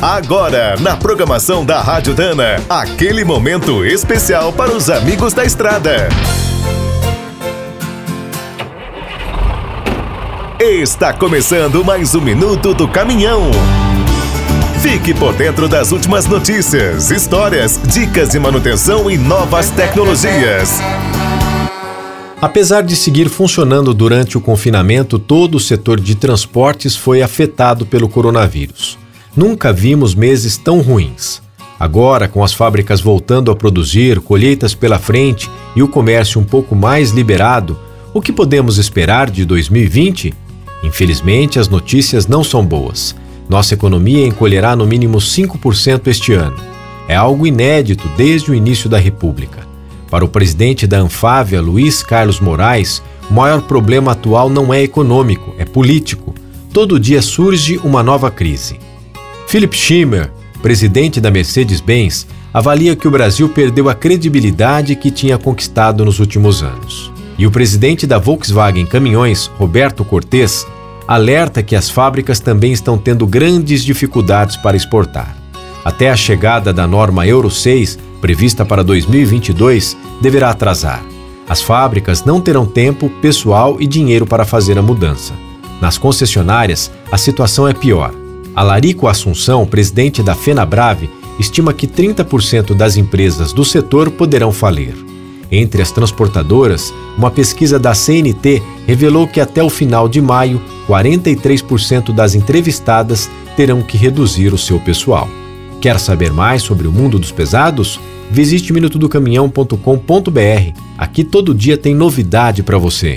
Agora, na programação da Rádio Dana, aquele momento especial para os amigos da estrada. Está começando mais um minuto do caminhão. Fique por dentro das últimas notícias, histórias, dicas de manutenção e novas tecnologias. Apesar de seguir funcionando durante o confinamento, todo o setor de transportes foi afetado pelo coronavírus. Nunca vimos meses tão ruins. Agora, com as fábricas voltando a produzir, colheitas pela frente e o comércio um pouco mais liberado, o que podemos esperar de 2020? Infelizmente, as notícias não são boas. Nossa economia encolherá no mínimo 5% este ano. É algo inédito desde o início da República. Para o presidente da Anfávia, Luiz Carlos Moraes, o maior problema atual não é econômico, é político. Todo dia surge uma nova crise. Philip Schimmer, presidente da Mercedes-Benz, avalia que o Brasil perdeu a credibilidade que tinha conquistado nos últimos anos. E o presidente da Volkswagen Caminhões, Roberto Cortes, alerta que as fábricas também estão tendo grandes dificuldades para exportar. Até a chegada da norma Euro 6, prevista para 2022, deverá atrasar. As fábricas não terão tempo, pessoal e dinheiro para fazer a mudança. Nas concessionárias, a situação é pior. Alarico Assunção, presidente da FenaBrave, estima que 30% das empresas do setor poderão falir. Entre as transportadoras, uma pesquisa da CNT revelou que até o final de maio, 43% das entrevistadas terão que reduzir o seu pessoal. Quer saber mais sobre o mundo dos pesados? Visite minutodocaminhão.com.br. Aqui todo dia tem novidade para você.